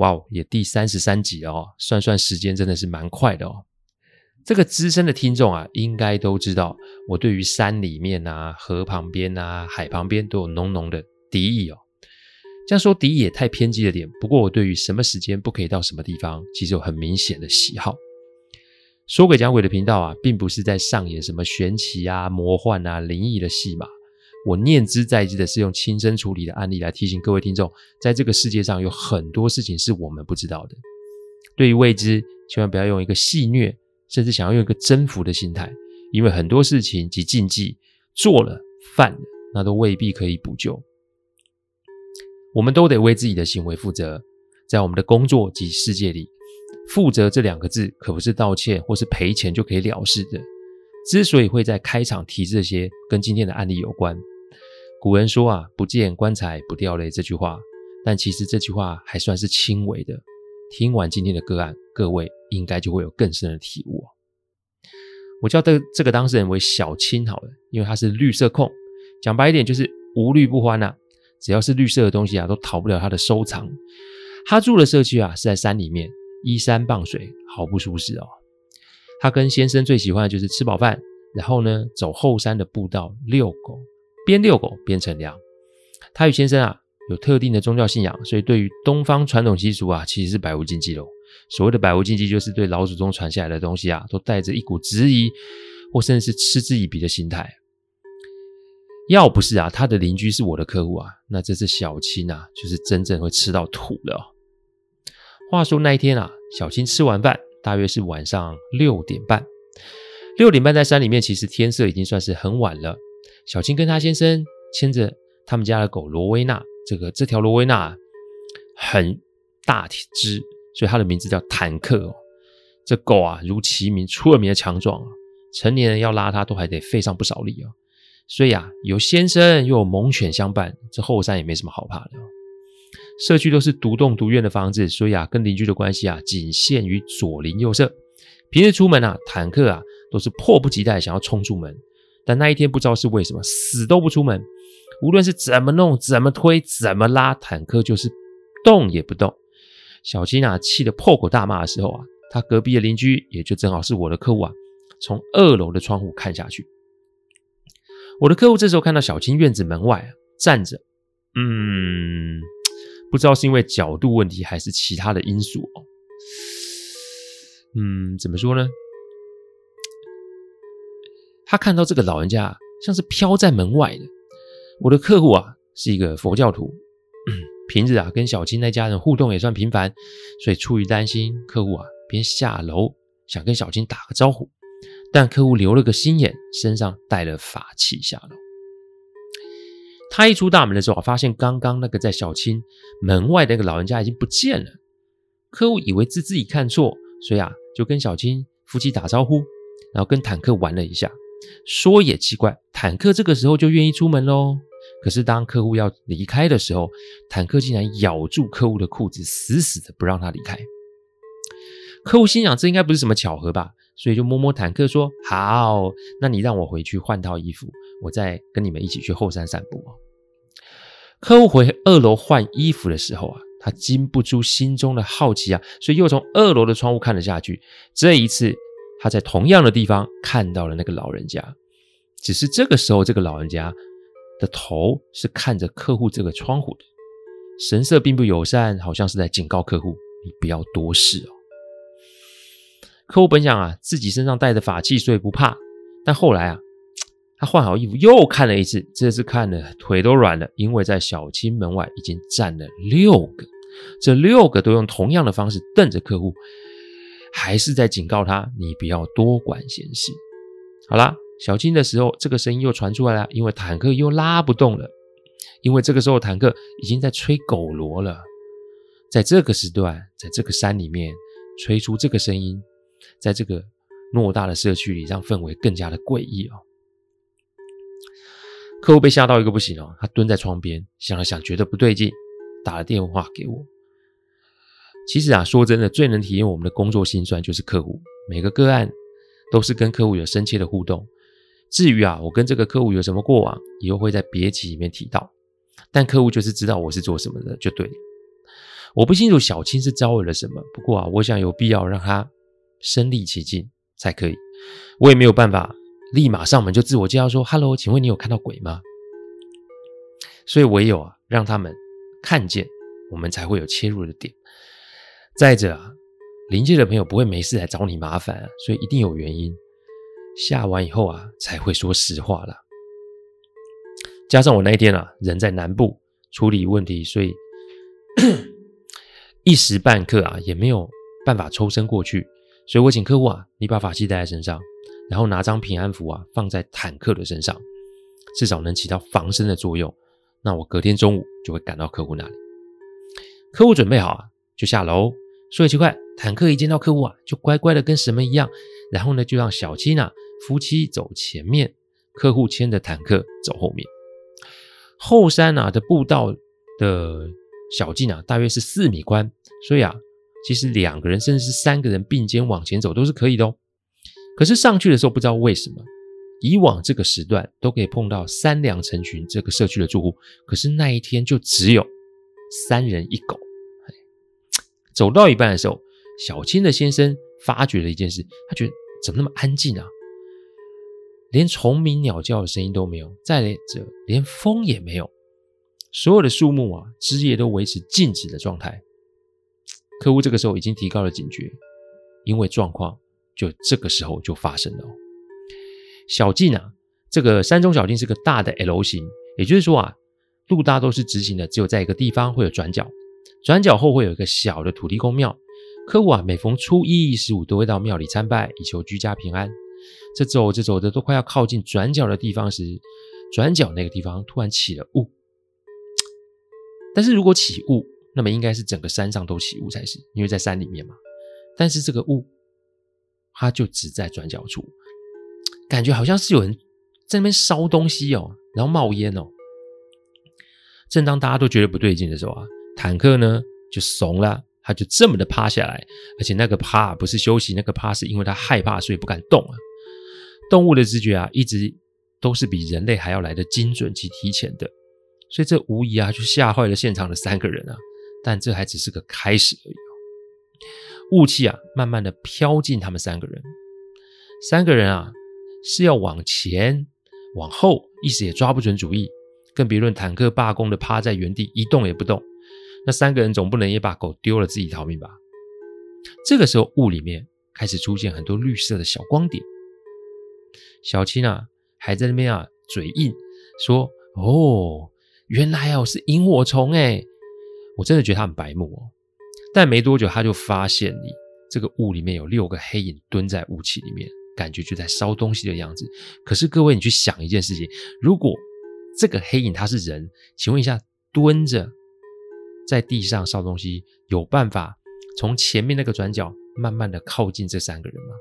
哇哦，也第三十三集了哦，算算时间真的是蛮快的哦。这个资深的听众啊，应该都知道，我对于山里面啊、河旁边啊、海旁边都有浓浓的敌意哦。这样说敌意也太偏激了点。不过我对于什么时间不可以到什么地方，其实有很明显的喜好。说鬼讲鬼的频道啊，并不是在上演什么玄奇啊、魔幻啊、灵异的戏码。我念之在兹的是用亲身处理的案例来提醒各位听众，在这个世界上有很多事情是我们不知道的。对于未知，千万不要用一个戏谑，甚至想要用一个征服的心态，因为很多事情及禁忌做了犯了，那都未必可以补救。我们都得为自己的行为负责，在我们的工作及世界里，负责这两个字可不是道歉或是赔钱就可以了事的。之所以会在开场提这些，跟今天的案例有关。古人说啊，“不见棺材不掉泪”这句话，但其实这句话还算是轻微的。听完今天的个案，各位应该就会有更深的体悟。我叫这这个当事人为小青好了，因为他是绿色控，讲白一点就是无绿不欢呐、啊。只要是绿色的东西啊，都逃不了他的收藏。他住的社区啊是在山里面，依山傍水，好不舒适哦。他跟先生最喜欢的就是吃饱饭，然后呢走后山的步道遛狗。边遛狗边乘凉。他与先生啊有特定的宗教信仰，所以对于东方传统习俗啊，其实是百无禁忌的。所谓的百无禁忌，就是对老祖宗传下来的东西啊，都带着一股质疑或甚至是嗤之以鼻的心态。要不是啊，他的邻居是我的客户啊，那这次小青啊，就是真正会吃到土了。话说那一天啊，小青吃完饭，大约是晚上六点半。六点半在山里面，其实天色已经算是很晚了。小青跟她先生牵着他们家的狗罗威纳，这个这条罗威纳很大只，所以它的名字叫坦克哦。这狗啊，如其名，出了名的强壮啊。成年人要拉它都还得费上不少力哦。所以啊，有先生又有猛犬相伴，这后山也没什么好怕的哦。社区都是独栋独院的房子，所以啊，跟邻居的关系啊，仅限于左邻右舍。平日出门啊，坦克啊，都是迫不及待想要冲出门。但那一天不知道是为什么，死都不出门。无论是怎么弄、怎么推、怎么拉，坦克就是动也不动。小青啊，气得破口大骂的时候啊，他隔壁的邻居也就正好是我的客户啊，从二楼的窗户看下去。我的客户这时候看到小青院子门外啊，站着，嗯，不知道是因为角度问题还是其他的因素哦。嗯，怎么说呢？他看到这个老人家像是飘在门外的。我的客户啊是一个佛教徒，平日啊跟小青那家人互动也算频繁，所以出于担心客户啊，便下楼想跟小青打个招呼，但客户留了个心眼，身上带了法器下楼。他一出大门的时候啊，发现刚刚那个在小青门外的那个老人家已经不见了。客户以为是自己看错，所以啊就跟小青夫妻打招呼，然后跟坦克玩了一下。说也奇怪，坦克这个时候就愿意出门喽。可是当客户要离开的时候，坦克竟然咬住客户的裤子，死死的不让他离开。客户心想，这应该不是什么巧合吧，所以就摸摸坦克说：“好，那你让我回去换套衣服，我再跟你们一起去后山散步。”客户回二楼换衣服的时候啊，他禁不住心中的好奇啊，所以又从二楼的窗户看了下去。这一次。他在同样的地方看到了那个老人家，只是这个时候，这个老人家的头是看着客户这个窗户的，神色并不友善，好像是在警告客户你不要多事哦。客户本想啊，自己身上带着法器，所以不怕。但后来啊，他换好衣服又看了一次，这次看了腿都软了，因为在小青门外已经站了六个，这六个都用同样的方式瞪着客户，还是在警告他：你不要多管闲事。好啦，小青的时候，这个声音又传出来了，因为坦克又拉不动了，因为这个时候坦克已经在吹狗螺了，在这个时段，在这个山里面吹出这个声音。在这个偌大的社区里，让氛围更加的诡异哦。客户被吓到一个不行哦，他蹲在窗边想了想，觉得不对劲，打了电话给我。其实啊，说真的，最能体验我们的工作辛酸就是客户。每个个案都是跟客户有深切的互动。至于啊，我跟这个客户有什么过往，以后会在别集里面提到。但客户就是知道我是做什么的，就对了。我不清楚小青是招惹了什么，不过啊，我想有必要让他。身历其境才可以，我也没有办法立马上门就自我介绍说：“Hello，请问你有看到鬼吗？”所以唯有啊，让他们看见，我们才会有切入的点。再者啊，临界的朋友不会没事来找你麻烦，所以一定有原因。下完以后啊，才会说实话啦。加上我那一天啊，人在南部处理问题，所以 一时半刻啊，也没有办法抽身过去。所以我请客户啊，你把法器带在身上，然后拿张平安符啊放在坦克的身上，至少能起到防身的作用。那我隔天中午就会赶到客户那里。客户准备好啊，就下楼。说也奇怪，坦克一见到客户啊，就乖乖的跟什么一样。然后呢，就让小七啊夫妻走前面，客户牵着坦克走后面。后山啊的步道的小径啊，大约是四米宽，所以啊。其实两个人甚至是三个人并肩往前走都是可以的哦。可是上去的时候不知道为什么，以往这个时段都可以碰到三两成群这个社区的住户，可是那一天就只有三人一狗。走到一半的时候，小青的先生发觉了一件事，他觉得怎么那么安静啊？连虫鸣鸟叫的声音都没有，再者连风也没有，所有的树木啊枝叶都维持静止的状态。客户这个时候已经提高了警觉，因为状况就这个时候就发生了。小径啊，这个山中小径是个大的 L 型，也就是说啊，路大都是直行的，只有在一个地方会有转角，转角后会有一个小的土地公庙。客户啊，每逢初一、十五都会到庙里参拜，以求居家平安。这走着走着都快要靠近转角的地方时，转角那个地方突然起了雾。但是如果起雾，那么应该是整个山上都起雾才是，因为在山里面嘛。但是这个雾，它就只在转角处，感觉好像是有人在那边烧东西哦，然后冒烟哦。正当大家都觉得不对劲的时候啊，坦克呢就怂了，他就这么的趴下来，而且那个趴不是休息，那个趴是因为他害怕，所以不敢动啊。动物的直觉啊，一直都是比人类还要来得精准及提前的，所以这无疑啊，就吓坏了现场的三个人啊。但这还只是个开始而已。雾气啊，慢慢的飘进他们三个人。三个人啊，是要往前、往后，一时也抓不准主意。更别论坦克罢工的趴在原地一动也不动。那三个人总不能也把狗丢了自己逃命吧？这个时候，雾里面开始出现很多绿色的小光点。小青啊，还在那边啊，嘴硬说：“哦，原来哦是萤火虫哎。”我真的觉得他很白目哦，但没多久他就发现你这个雾里面有六个黑影蹲在雾气里面，感觉就在烧东西的样子。可是各位，你去想一件事情：如果这个黑影他是人，请问一下，蹲着在地上烧东西，有办法从前面那个转角慢慢的靠近这三个人吗？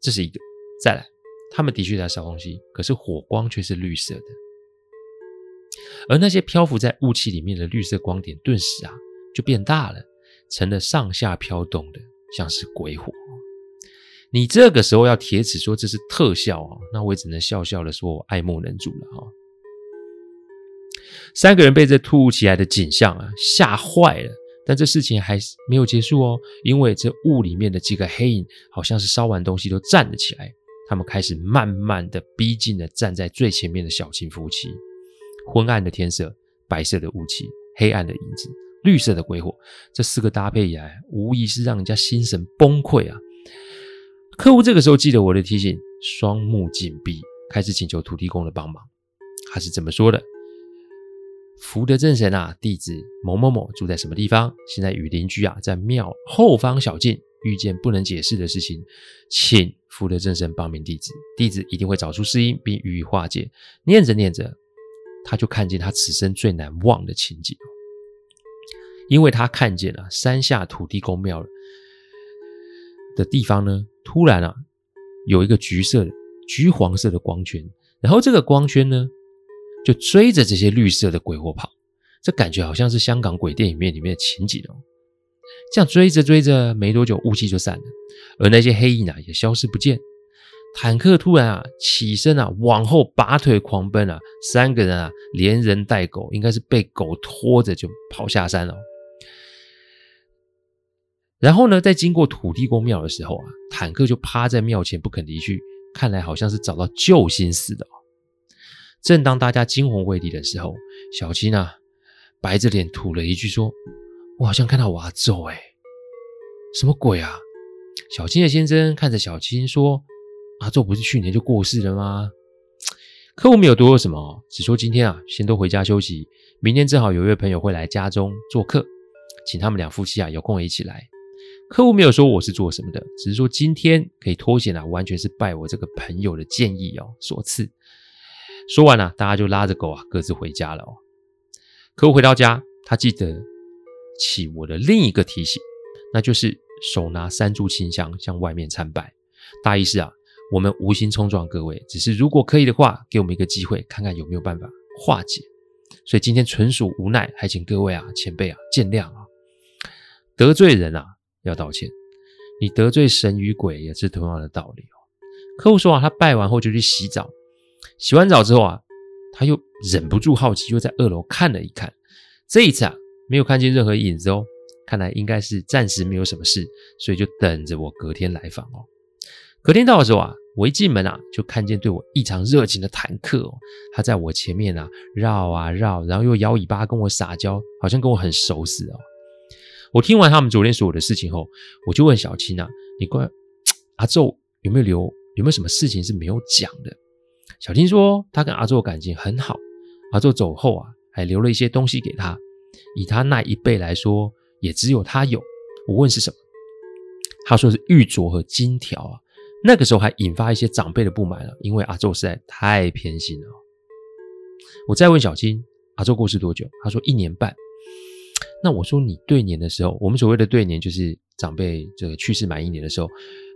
这是一个。再来，他们的确在烧东西，可是火光却是绿色的。而那些漂浮在雾气里面的绿色光点，顿时啊就变大了，成了上下飘动的，像是鬼火。你这个时候要铁齿说这是特效啊，那我也只能笑笑的说，我爱莫能助了哈。三个人被这突如其来的景象啊吓坏了，但这事情还没有结束哦，因为这雾里面的几个黑影好像是烧完东西都站了起来，他们开始慢慢的逼近了站在最前面的小青夫妻。昏暗的天色，白色的雾气，黑暗的影子、绿色的鬼火，这四个搭配以来，无疑是让人家心神崩溃啊！客户这个时候记得我的提醒，双目紧闭，开始请求土地公的帮忙。他是怎么说的？福德正神啊，弟子某某某住在什么地方？现在与邻居啊在庙后方小径遇见不能解释的事情，请福德正神帮名弟子，弟子一定会找出事因并予以化解。念着念着，他就看见他此生最难忘的情景，因为他看见了山下土地公庙的地方呢，突然啊有一个橘色的、橘黄色的光圈，然后这个光圈呢。就追着这些绿色的鬼火跑，这感觉好像是香港鬼电影面里面的情景哦。这样追着追着，没多久雾气就散了，而那些黑影啊也消失不见。坦克突然啊起身啊往后拔腿狂奔啊，三个人啊连人带狗，应该是被狗拖着就跑下山了。然后呢，在经过土地公庙的时候啊，坦克就趴在庙前不肯离去，看来好像是找到救星似的。正当大家惊魂未定的时候，小青啊，白着脸吐了一句说：“我好像看到我阿祖哎，什么鬼啊？”小青的先生看着小青说：“阿祖不是去年就过世了吗？” 客户没有多说什么，只说今天啊，先都回家休息，明天正好有一位朋友会来家中做客，请他们两夫妻啊有空一起来。客户没有说我是做什么的，只是说今天可以脱险啊，完全是拜我这个朋友的建议哦所赐。说完了啊，大家就拉着狗啊，各自回家了哦。客户回到家，他记得起我的另一个提醒，那就是手拿三炷清香向外面参拜。大意是啊，我们无心冲撞各位，只是如果可以的话，给我们一个机会，看看有没有办法化解。所以今天纯属无奈，还请各位啊前辈啊见谅啊。得罪人啊要道歉，你得罪神与鬼也是同样的道理哦。客户说啊，他拜完后就去洗澡。洗完澡之后啊，他又忍不住好奇，又在二楼看了一看。这一次啊，没有看见任何影子哦，看来应该是暂时没有什么事，所以就等着我隔天来访哦。隔天到的时候啊，我一进门啊，就看见对我异常热情的坦克哦，他在我前面啊绕啊绕，然后又摇尾巴跟我撒娇，好像跟我很熟似哦。我听完他们昨天所有的事情后，我就问小青啊，你关 阿宙有没有留，有没有什么事情是没有讲的？小青说：“他跟阿宙感情很好，阿宙走后啊，还留了一些东西给他。以他那一辈来说，也只有他有。我问是什么，他说是玉镯和金条啊。那个时候还引发一些长辈的不满了，因为阿宙实在太偏心了。我再问小青，阿宙过世多久？他说一年半。那我说你对年的时候，我们所谓的对年就是长辈这个去世满一年的时候，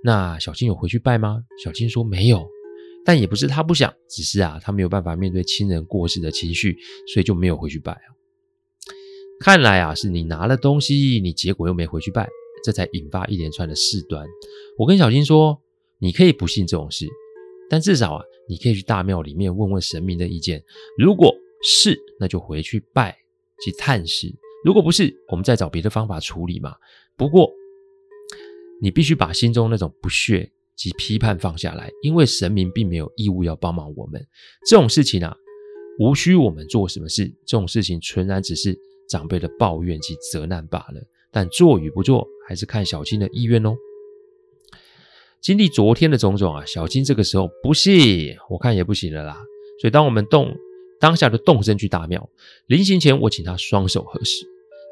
那小青有回去拜吗？小青说没有。”但也不是他不想，只是啊，他没有办法面对亲人过世的情绪，所以就没有回去拜啊。看来啊，是你拿了东西，你结果又没回去拜，这才引发一连串的事端。我跟小青说，你可以不信这种事，但至少啊，你可以去大庙里面问问神明的意见。如果是，那就回去拜去探视；如果不是，我们再找别的方法处理嘛。不过，你必须把心中那种不屑。及批判放下来，因为神明并没有义务要帮忙我们。这种事情啊，无需我们做什么事。这种事情纯然只是长辈的抱怨及责难罢了。但做与不做，还是看小青的意愿哦。经历昨天的种种啊，小金这个时候不信，我看也不行了啦。所以当我们动当下就动身去大庙。临行前，我请他双手合十，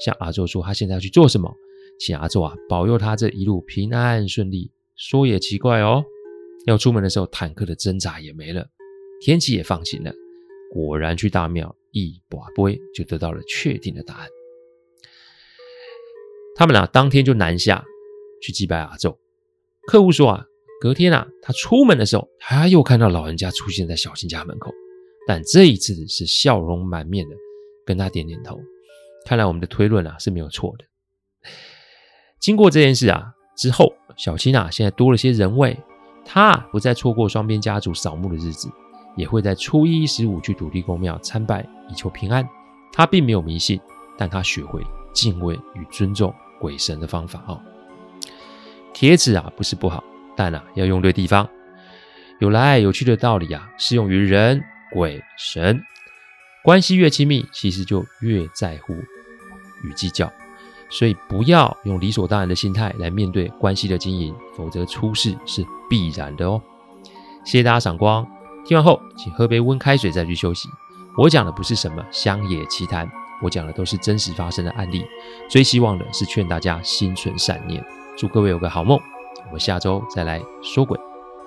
向阿宙说他现在要去做什么，请阿宙啊保佑他这一路平安顺利。说也奇怪哦，要出门的时候，坦克的挣扎也没了，天气也放晴了。果然去大庙一把杯，就得到了确定的答案。他们俩当天就南下去祭拜阿宙。客户说啊，隔天啊，他出门的时候，他又看到老人家出现在小青家门口，但这一次是笑容满面的，跟他点点头。看来我们的推论啊是没有错的。经过这件事啊。之后，小青啊，现在多了些人味。她不再错过双边家族扫墓的日子，也会在初一十五去土地公庙参拜，以求平安。她并没有迷信，但她学会敬畏与尊重鬼神的方法哦。贴纸啊，不是不好，但啊，要用对地方。有来有去的道理啊，适用于人、鬼、神。关系越亲密，其实就越在乎与计较。所以不要用理所当然的心态来面对关系的经营，否则出事是必然的哦。谢谢大家赏光，听完后请喝杯温开水再去休息。我讲的不是什么乡野奇谈，我讲的都是真实发生的案例。最希望的是劝大家心存善念，祝各位有个好梦。我们下周再来说鬼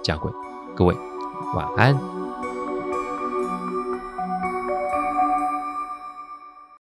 讲鬼，各位晚安。